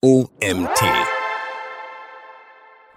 OMT.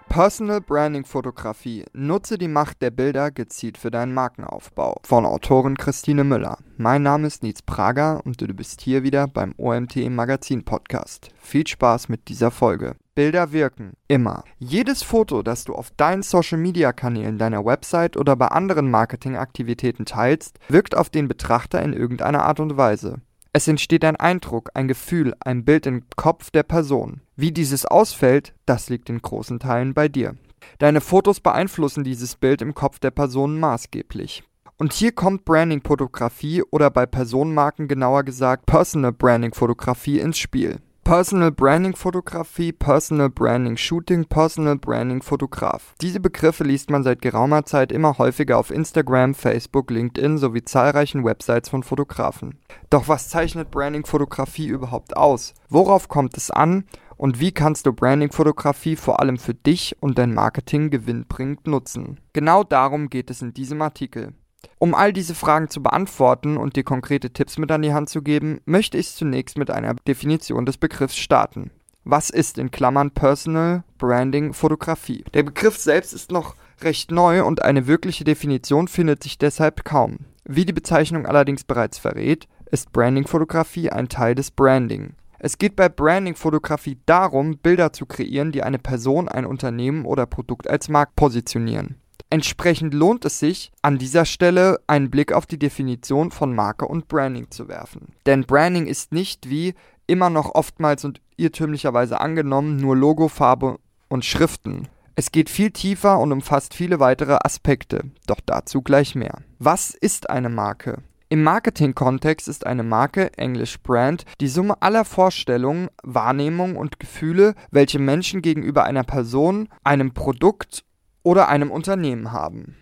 Personal Branding Fotografie. Nutze die Macht der Bilder gezielt für deinen Markenaufbau. Von Autorin Christine Müller. Mein Name ist Nietz Prager und du bist hier wieder beim OMT Magazin Podcast. Viel Spaß mit dieser Folge. Bilder wirken. Immer. Jedes Foto, das du auf deinen Social Media Kanälen, deiner Website oder bei anderen Marketingaktivitäten teilst, wirkt auf den Betrachter in irgendeiner Art und Weise. Es entsteht ein Eindruck, ein Gefühl, ein Bild im Kopf der Person. Wie dieses ausfällt, das liegt in großen Teilen bei dir. Deine Fotos beeinflussen dieses Bild im Kopf der Person maßgeblich. Und hier kommt Branding-Fotografie oder bei Personenmarken genauer gesagt Personal Branding-Fotografie ins Spiel. Personal Branding Fotografie, Personal Branding Shooting, Personal Branding Fotograf. Diese Begriffe liest man seit geraumer Zeit immer häufiger auf Instagram, Facebook, LinkedIn sowie zahlreichen Websites von Fotografen. Doch was zeichnet Branding Fotografie überhaupt aus? Worauf kommt es an? Und wie kannst du Branding Fotografie vor allem für dich und dein Marketing gewinnbringend nutzen? Genau darum geht es in diesem Artikel. Um all diese Fragen zu beantworten und dir konkrete Tipps mit an die Hand zu geben, möchte ich zunächst mit einer Definition des Begriffs starten. Was ist in Klammern Personal Branding Fotografie? Der Begriff selbst ist noch recht neu und eine wirkliche Definition findet sich deshalb kaum. Wie die Bezeichnung allerdings bereits verrät, ist Branding Fotografie ein Teil des Branding. Es geht bei Branding Fotografie darum, Bilder zu kreieren, die eine Person, ein Unternehmen oder Produkt als Markt positionieren. Entsprechend lohnt es sich, an dieser Stelle einen Blick auf die Definition von Marke und Branding zu werfen. Denn Branding ist nicht wie immer noch oftmals und irrtümlicherweise angenommen nur Logo, Farbe und Schriften. Es geht viel tiefer und umfasst viele weitere Aspekte, doch dazu gleich mehr. Was ist eine Marke? Im Marketing-Kontext ist eine Marke, englisch Brand, die Summe aller Vorstellungen, Wahrnehmungen und Gefühle, welche Menschen gegenüber einer Person, einem Produkt oder einem Unternehmen haben.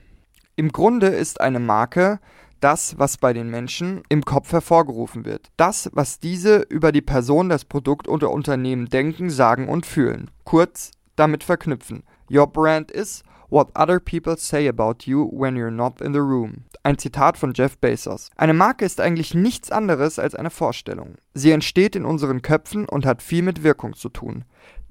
Im Grunde ist eine Marke das, was bei den Menschen im Kopf hervorgerufen wird. Das, was diese über die Person, das Produkt oder Unternehmen denken, sagen und fühlen. Kurz damit verknüpfen. Your brand is what other people say about you when you're not in the room. Ein Zitat von Jeff Bezos. Eine Marke ist eigentlich nichts anderes als eine Vorstellung. Sie entsteht in unseren Köpfen und hat viel mit Wirkung zu tun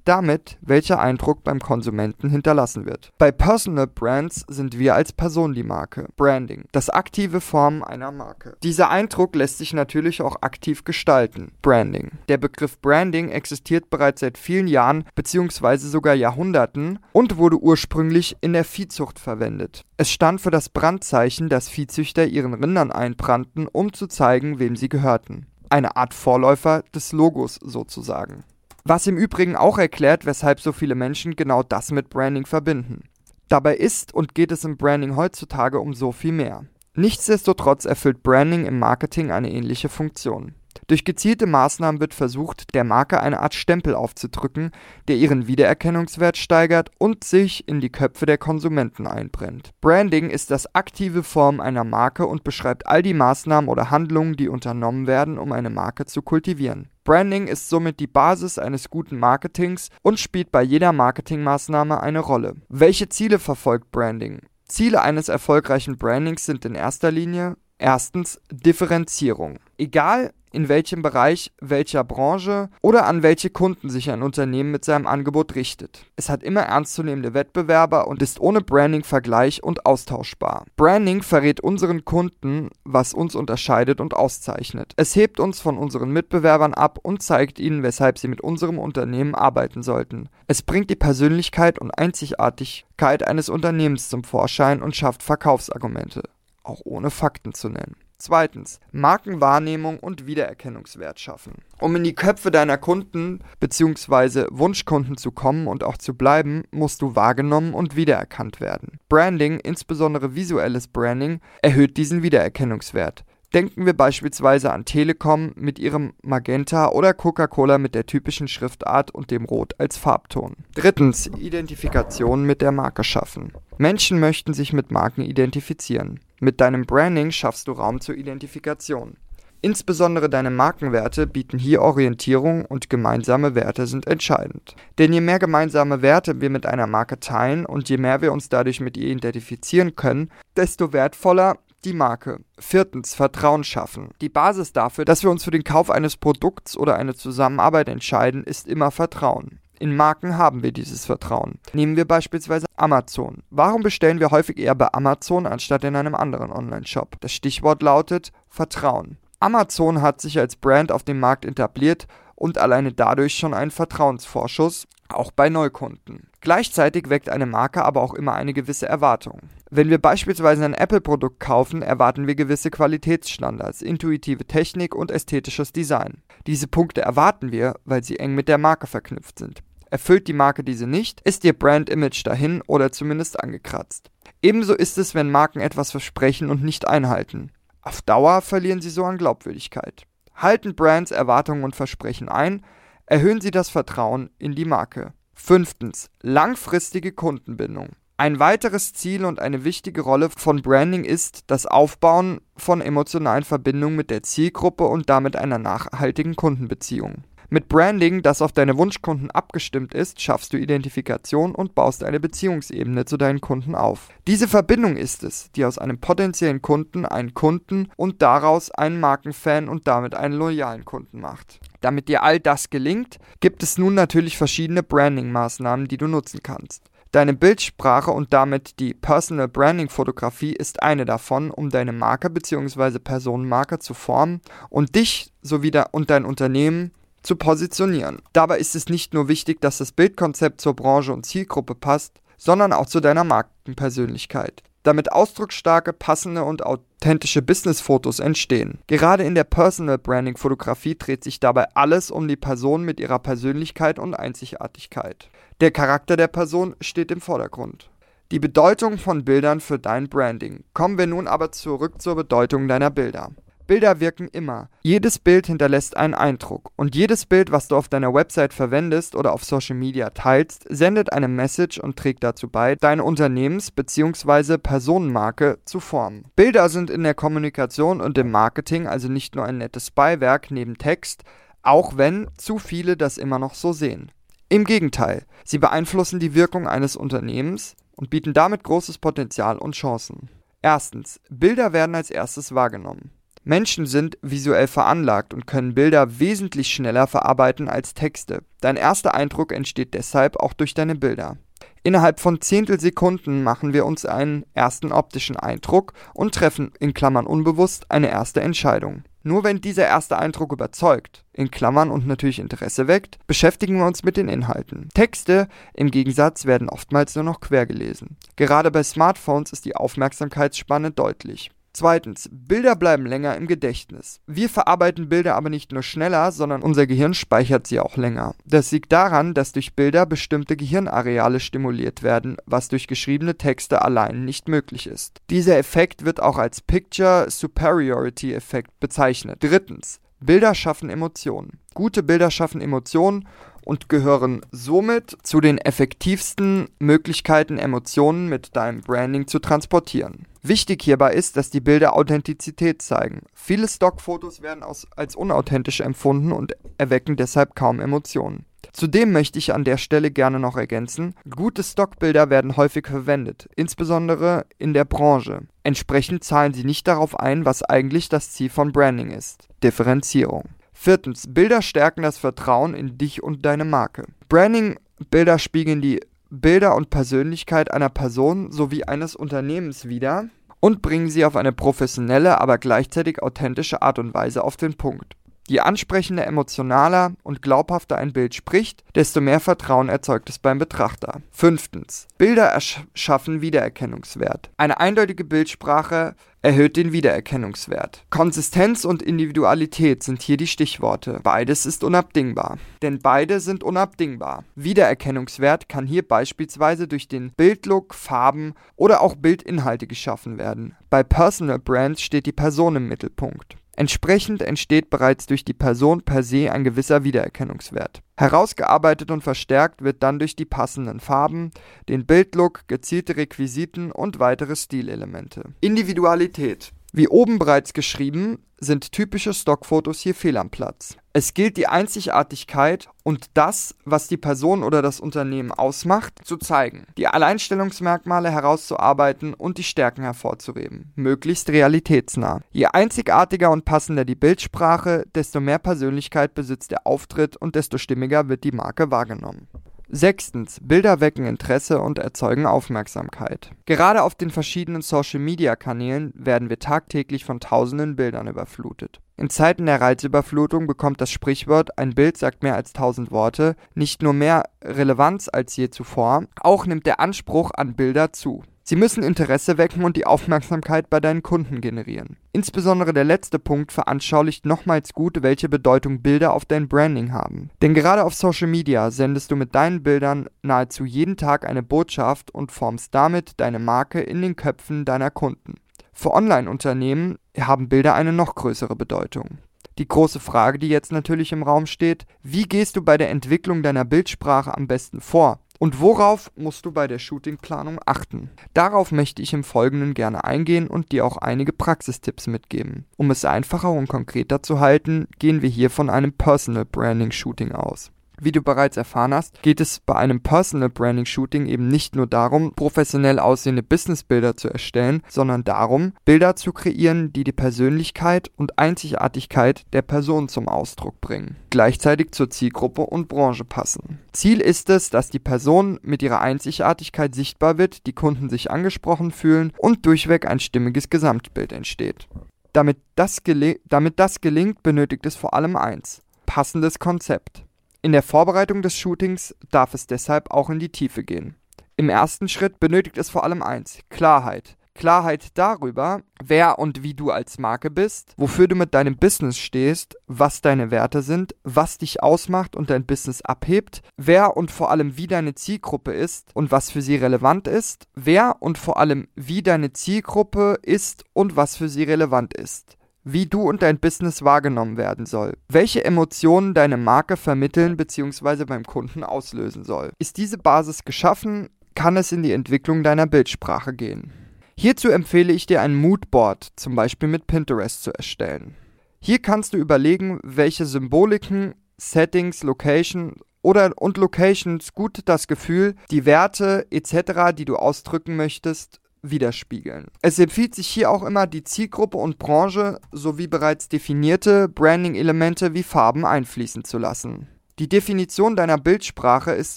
damit, welcher Eindruck beim Konsumenten hinterlassen wird. Bei Personal Brands sind wir als Person die Marke. Branding. Das aktive Formen einer Marke. Dieser Eindruck lässt sich natürlich auch aktiv gestalten. Branding. Der Begriff Branding existiert bereits seit vielen Jahren bzw. sogar Jahrhunderten und wurde ursprünglich in der Viehzucht verwendet. Es stand für das Brandzeichen, das Viehzüchter ihren Rindern einbrannten, um zu zeigen, wem sie gehörten. Eine Art Vorläufer des Logos sozusagen. Was im Übrigen auch erklärt, weshalb so viele Menschen genau das mit Branding verbinden. Dabei ist und geht es im Branding heutzutage um so viel mehr. Nichtsdestotrotz erfüllt Branding im Marketing eine ähnliche Funktion. Durch gezielte Maßnahmen wird versucht, der Marke eine Art Stempel aufzudrücken, der ihren Wiedererkennungswert steigert und sich in die Köpfe der Konsumenten einbrennt. Branding ist das aktive Form einer Marke und beschreibt all die Maßnahmen oder Handlungen, die unternommen werden, um eine Marke zu kultivieren. Branding ist somit die Basis eines guten Marketings und spielt bei jeder Marketingmaßnahme eine Rolle. Welche Ziele verfolgt Branding? Ziele eines erfolgreichen Brandings sind in erster Linie erstens Differenzierung. Egal in welchem Bereich, welcher Branche oder an welche Kunden sich ein Unternehmen mit seinem Angebot richtet. Es hat immer ernstzunehmende Wettbewerber und ist ohne Branding vergleich und austauschbar. Branding verrät unseren Kunden, was uns unterscheidet und auszeichnet. Es hebt uns von unseren Mitbewerbern ab und zeigt ihnen, weshalb sie mit unserem Unternehmen arbeiten sollten. Es bringt die Persönlichkeit und Einzigartigkeit eines Unternehmens zum Vorschein und schafft Verkaufsargumente, auch ohne Fakten zu nennen. Zweitens, Markenwahrnehmung und Wiedererkennungswert schaffen. Um in die Köpfe deiner Kunden bzw. Wunschkunden zu kommen und auch zu bleiben, musst du wahrgenommen und wiedererkannt werden. Branding, insbesondere visuelles Branding, erhöht diesen Wiedererkennungswert. Denken wir beispielsweise an Telekom mit ihrem Magenta oder Coca-Cola mit der typischen Schriftart und dem Rot als Farbton. Drittens, Identifikation mit der Marke schaffen. Menschen möchten sich mit Marken identifizieren. Mit deinem Branding schaffst du Raum zur Identifikation. Insbesondere deine Markenwerte bieten hier Orientierung und gemeinsame Werte sind entscheidend. Denn je mehr gemeinsame Werte wir mit einer Marke teilen und je mehr wir uns dadurch mit ihr identifizieren können, desto wertvoller die Marke. Viertens, Vertrauen schaffen. Die Basis dafür, dass wir uns für den Kauf eines Produkts oder eine Zusammenarbeit entscheiden, ist immer Vertrauen. In Marken haben wir dieses Vertrauen. Nehmen wir beispielsweise Amazon. Warum bestellen wir häufig eher bei Amazon anstatt in einem anderen Online-Shop? Das Stichwort lautet Vertrauen. Amazon hat sich als Brand auf dem Markt etabliert und alleine dadurch schon einen Vertrauensvorschuss, auch bei Neukunden. Gleichzeitig weckt eine Marke aber auch immer eine gewisse Erwartung. Wenn wir beispielsweise ein Apple-Produkt kaufen, erwarten wir gewisse Qualitätsstandards, intuitive Technik und ästhetisches Design. Diese Punkte erwarten wir, weil sie eng mit der Marke verknüpft sind. Erfüllt die Marke diese nicht, ist ihr Brand-Image dahin oder zumindest angekratzt. Ebenso ist es, wenn Marken etwas versprechen und nicht einhalten. Auf Dauer verlieren sie so an Glaubwürdigkeit. Halten Brands Erwartungen und Versprechen ein, erhöhen sie das Vertrauen in die Marke. Fünftens. Langfristige Kundenbindung. Ein weiteres Ziel und eine wichtige Rolle von Branding ist das Aufbauen von emotionalen Verbindungen mit der Zielgruppe und damit einer nachhaltigen Kundenbeziehung. Mit Branding, das auf deine Wunschkunden abgestimmt ist, schaffst du Identifikation und baust eine Beziehungsebene zu deinen Kunden auf. Diese Verbindung ist es, die aus einem potenziellen Kunden einen Kunden und daraus einen Markenfan und damit einen loyalen Kunden macht. Damit dir all das gelingt, gibt es nun natürlich verschiedene Branding-Maßnahmen, die du nutzen kannst. Deine Bildsprache und damit die Personal Branding Fotografie ist eine davon, um deine Marke bzw. Personenmarke zu formen und dich sowie und dein Unternehmen zu positionieren. Dabei ist es nicht nur wichtig, dass das Bildkonzept zur Branche und Zielgruppe passt, sondern auch zu deiner Markenpersönlichkeit. Damit ausdrucksstarke, passende und authentische Business-Fotos entstehen. Gerade in der Personal Branding Fotografie dreht sich dabei alles um die Person mit ihrer Persönlichkeit und Einzigartigkeit. Der Charakter der Person steht im Vordergrund. Die Bedeutung von Bildern für dein Branding. Kommen wir nun aber zurück zur Bedeutung deiner Bilder. Bilder wirken immer. Jedes Bild hinterlässt einen Eindruck. Und jedes Bild, was du auf deiner Website verwendest oder auf Social Media teilst, sendet eine Message und trägt dazu bei, deine Unternehmens- bzw. Personenmarke zu formen. Bilder sind in der Kommunikation und im Marketing also nicht nur ein nettes Beiwerk neben Text, auch wenn zu viele das immer noch so sehen. Im Gegenteil, sie beeinflussen die Wirkung eines Unternehmens und bieten damit großes Potenzial und Chancen. Erstens, Bilder werden als erstes wahrgenommen. Menschen sind visuell veranlagt und können Bilder wesentlich schneller verarbeiten als Texte. Dein erster Eindruck entsteht deshalb auch durch deine Bilder. Innerhalb von Zehntelsekunden machen wir uns einen ersten optischen Eindruck und treffen in Klammern unbewusst eine erste Entscheidung. Nur wenn dieser erste Eindruck überzeugt, in Klammern und natürlich Interesse weckt, beschäftigen wir uns mit den Inhalten. Texte im Gegensatz werden oftmals nur noch quer gelesen. Gerade bei Smartphones ist die Aufmerksamkeitsspanne deutlich. Zweitens, Bilder bleiben länger im Gedächtnis. Wir verarbeiten Bilder aber nicht nur schneller, sondern unser Gehirn speichert sie auch länger. Das liegt daran, dass durch Bilder bestimmte Gehirnareale stimuliert werden, was durch geschriebene Texte allein nicht möglich ist. Dieser Effekt wird auch als Picture Superiority Effekt bezeichnet. Drittens, Bilder schaffen Emotionen. Gute Bilder schaffen Emotionen und gehören somit zu den effektivsten Möglichkeiten, Emotionen mit deinem Branding zu transportieren. Wichtig hierbei ist, dass die Bilder Authentizität zeigen. Viele Stockfotos werden als unauthentisch empfunden und erwecken deshalb kaum Emotionen. Zudem möchte ich an der Stelle gerne noch ergänzen, gute Stockbilder werden häufig verwendet, insbesondere in der Branche. Entsprechend zahlen sie nicht darauf ein, was eigentlich das Ziel von Branding ist. Differenzierung. Viertens, Bilder stärken das Vertrauen in dich und deine Marke. Branding-Bilder spiegeln die Bilder und Persönlichkeit einer Person sowie eines Unternehmens wider und bringen sie auf eine professionelle, aber gleichzeitig authentische Art und Weise auf den Punkt. Je ansprechender, emotionaler und glaubhafter ein Bild spricht, desto mehr Vertrauen erzeugt es beim Betrachter. Fünftens. Bilder schaffen Wiedererkennungswert. Eine eindeutige Bildsprache erhöht den Wiedererkennungswert. Konsistenz und Individualität sind hier die Stichworte. Beides ist unabdingbar. Denn beide sind unabdingbar. Wiedererkennungswert kann hier beispielsweise durch den Bildlook, Farben oder auch Bildinhalte geschaffen werden. Bei Personal Brands steht die Person im Mittelpunkt. Entsprechend entsteht bereits durch die Person per se ein gewisser Wiedererkennungswert. Herausgearbeitet und verstärkt wird dann durch die passenden Farben, den Bildlook, gezielte Requisiten und weitere Stilelemente. Individualität Wie oben bereits geschrieben, sind typische Stockfotos hier fehl am Platz. Es gilt die Einzigartigkeit und das, was die Person oder das Unternehmen ausmacht, zu zeigen, die Alleinstellungsmerkmale herauszuarbeiten und die Stärken hervorzuheben, möglichst realitätsnah. Je einzigartiger und passender die Bildsprache, desto mehr Persönlichkeit besitzt der Auftritt und desto stimmiger wird die Marke wahrgenommen. Sechstens. Bilder wecken Interesse und erzeugen Aufmerksamkeit. Gerade auf den verschiedenen Social-Media-Kanälen werden wir tagtäglich von tausenden Bildern überflutet. In Zeiten der Reizüberflutung bekommt das Sprichwort ein Bild sagt mehr als tausend Worte nicht nur mehr Relevanz als je zuvor, auch nimmt der Anspruch an Bilder zu. Sie müssen Interesse wecken und die Aufmerksamkeit bei deinen Kunden generieren. Insbesondere der letzte Punkt veranschaulicht nochmals gut, welche Bedeutung Bilder auf dein Branding haben. Denn gerade auf Social Media sendest du mit deinen Bildern nahezu jeden Tag eine Botschaft und formst damit deine Marke in den Köpfen deiner Kunden. Für Online-Unternehmen haben Bilder eine noch größere Bedeutung. Die große Frage, die jetzt natürlich im Raum steht, wie gehst du bei der Entwicklung deiner Bildsprache am besten vor? Und worauf musst du bei der Shootingplanung achten? Darauf möchte ich im Folgenden gerne eingehen und dir auch einige Praxistipps mitgeben. Um es einfacher und konkreter zu halten, gehen wir hier von einem Personal Branding Shooting aus. Wie du bereits erfahren hast, geht es bei einem Personal Branding Shooting eben nicht nur darum, professionell aussehende Businessbilder zu erstellen, sondern darum, Bilder zu kreieren, die die Persönlichkeit und Einzigartigkeit der Person zum Ausdruck bringen, gleichzeitig zur Zielgruppe und Branche passen. Ziel ist es, dass die Person mit ihrer Einzigartigkeit sichtbar wird, die Kunden sich angesprochen fühlen und durchweg ein stimmiges Gesamtbild entsteht. Damit das, damit das gelingt, benötigt es vor allem eins: passendes Konzept. In der Vorbereitung des Shootings darf es deshalb auch in die Tiefe gehen. Im ersten Schritt benötigt es vor allem eins: Klarheit. Klarheit darüber, wer und wie du als Marke bist, wofür du mit deinem Business stehst, was deine Werte sind, was dich ausmacht und dein Business abhebt, wer und vor allem wie deine Zielgruppe ist und was für sie relevant ist, wer und vor allem wie deine Zielgruppe ist und was für sie relevant ist wie du und dein Business wahrgenommen werden soll, welche Emotionen deine Marke vermitteln bzw. beim Kunden auslösen soll. Ist diese Basis geschaffen, kann es in die Entwicklung deiner Bildsprache gehen. Hierzu empfehle ich dir ein Moodboard, zum Beispiel mit Pinterest, zu erstellen. Hier kannst du überlegen, welche Symboliken, Settings, Location oder und Locations gut das Gefühl, die Werte etc., die du ausdrücken möchtest, widerspiegeln. Es empfiehlt sich hier auch immer, die Zielgruppe und Branche sowie bereits definierte Branding-Elemente wie Farben einfließen zu lassen. Die Definition deiner Bildsprache ist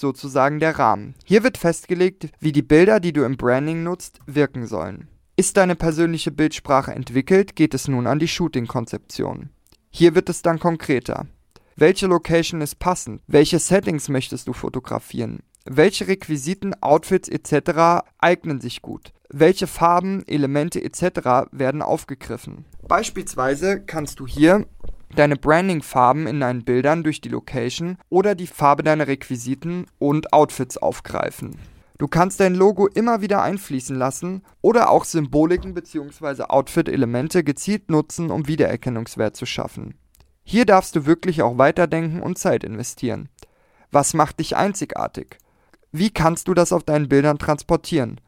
sozusagen der Rahmen. Hier wird festgelegt, wie die Bilder, die du im Branding nutzt, wirken sollen. Ist deine persönliche Bildsprache entwickelt, geht es nun an die Shooting-Konzeption. Hier wird es dann konkreter. Welche Location ist passend? Welche Settings möchtest du fotografieren? Welche Requisiten, Outfits etc. eignen sich gut? Welche Farben, Elemente etc. werden aufgegriffen. Beispielsweise kannst du hier deine Branding-Farben in deinen Bildern durch die Location oder die Farbe deiner Requisiten und Outfits aufgreifen. Du kannst dein Logo immer wieder einfließen lassen oder auch Symboliken bzw. Outfit-Elemente gezielt nutzen, um Wiedererkennungswert zu schaffen. Hier darfst du wirklich auch weiterdenken und Zeit investieren. Was macht dich einzigartig? Wie kannst du das auf deinen Bildern transportieren?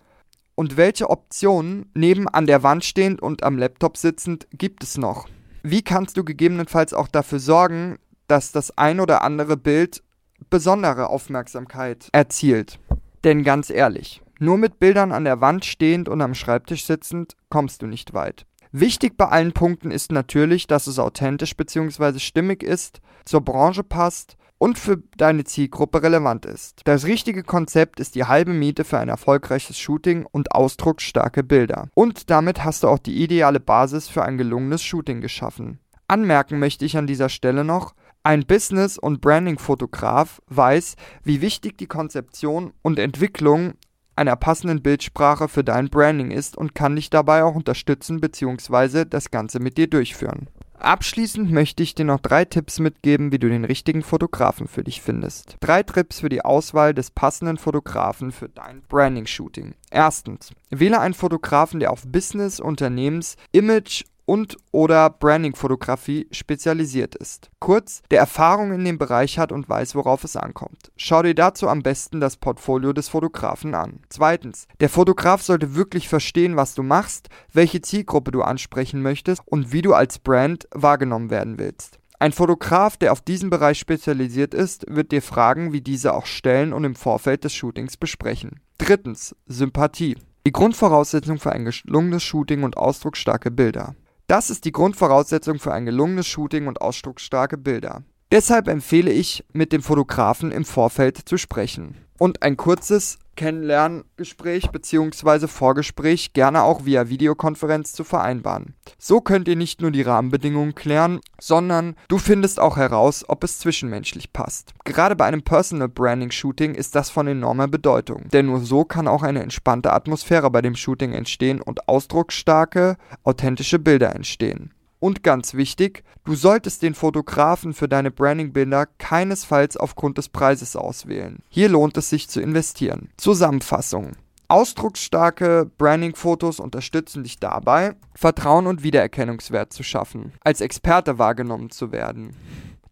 Und welche Optionen neben an der Wand stehend und am Laptop sitzend gibt es noch? Wie kannst du gegebenenfalls auch dafür sorgen, dass das ein oder andere Bild besondere Aufmerksamkeit erzielt? Denn ganz ehrlich, nur mit Bildern an der Wand stehend und am Schreibtisch sitzend kommst du nicht weit. Wichtig bei allen Punkten ist natürlich, dass es authentisch bzw. stimmig ist, zur Branche passt und für deine Zielgruppe relevant ist. Das richtige Konzept ist die halbe Miete für ein erfolgreiches Shooting und ausdrucksstarke Bilder. Und damit hast du auch die ideale Basis für ein gelungenes Shooting geschaffen. Anmerken möchte ich an dieser Stelle noch, ein Business- und Branding-Fotograf weiß, wie wichtig die Konzeption und Entwicklung einer passenden Bildsprache für dein Branding ist und kann dich dabei auch unterstützen bzw. das Ganze mit dir durchführen. Abschließend möchte ich dir noch drei Tipps mitgeben, wie du den richtigen Fotografen für dich findest. Drei Tipps für die Auswahl des passenden Fotografen für dein Branding-Shooting. Erstens, wähle einen Fotografen, der auf Business, Unternehmens, Image und oder Branding-Fotografie spezialisiert ist. Kurz, der Erfahrung in dem Bereich hat und weiß, worauf es ankommt. Schau dir dazu am besten das Portfolio des Fotografen an. Zweitens, der Fotograf sollte wirklich verstehen, was du machst, welche Zielgruppe du ansprechen möchtest und wie du als Brand wahrgenommen werden willst. Ein Fotograf, der auf diesen Bereich spezialisiert ist, wird dir Fragen wie diese auch stellen und im Vorfeld des Shootings besprechen. Drittens, Sympathie. Die Grundvoraussetzung für ein gelungenes Shooting und ausdrucksstarke Bilder. Das ist die Grundvoraussetzung für ein gelungenes Shooting und ausdrucksstarke Bilder. Deshalb empfehle ich, mit dem Fotografen im Vorfeld zu sprechen und ein kurzes Kennenlerngespräch bzw. Vorgespräch gerne auch via Videokonferenz zu vereinbaren. So könnt ihr nicht nur die Rahmenbedingungen klären, sondern du findest auch heraus, ob es zwischenmenschlich passt. Gerade bei einem Personal Branding Shooting ist das von enormer Bedeutung, denn nur so kann auch eine entspannte Atmosphäre bei dem Shooting entstehen und ausdrucksstarke, authentische Bilder entstehen. Und ganz wichtig, du solltest den Fotografen für deine Brandingbilder keinesfalls aufgrund des Preises auswählen. Hier lohnt es sich zu investieren. Zusammenfassung. Ausdrucksstarke Branding-Fotos unterstützen dich dabei, Vertrauen und Wiedererkennungswert zu schaffen, als Experte wahrgenommen zu werden,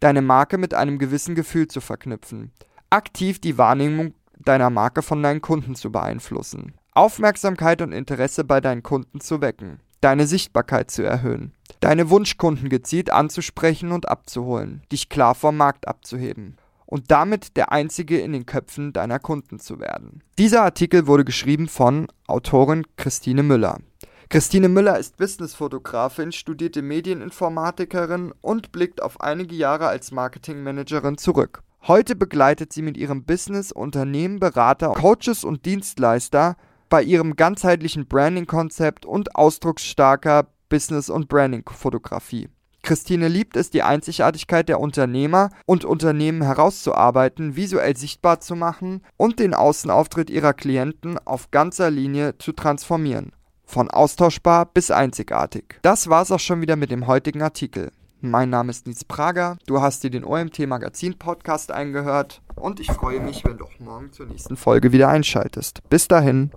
deine Marke mit einem gewissen Gefühl zu verknüpfen, aktiv die Wahrnehmung deiner Marke von deinen Kunden zu beeinflussen, Aufmerksamkeit und Interesse bei deinen Kunden zu wecken, deine Sichtbarkeit zu erhöhen, deine Wunschkunden gezielt anzusprechen und abzuholen, dich klar vom Markt abzuheben und damit der einzige in den Köpfen deiner Kunden zu werden. Dieser Artikel wurde geschrieben von Autorin Christine Müller. Christine Müller ist Businessfotografin, studierte Medieninformatikerin und blickt auf einige Jahre als Marketingmanagerin zurück. Heute begleitet sie mit ihrem Business Unternehmen, Berater, Coaches und Dienstleister bei ihrem ganzheitlichen Branding-Konzept und ausdrucksstarker Business- und Branding-Fotografie. Christine liebt es, die Einzigartigkeit der Unternehmer und Unternehmen herauszuarbeiten, visuell sichtbar zu machen und den Außenauftritt ihrer Klienten auf ganzer Linie zu transformieren. Von austauschbar bis einzigartig. Das war's auch schon wieder mit dem heutigen Artikel. Mein Name ist Nils Prager, du hast dir den OMT Magazin Podcast eingehört und ich freue mich, wenn du auch morgen zur nächsten Folge wieder einschaltest. Bis dahin.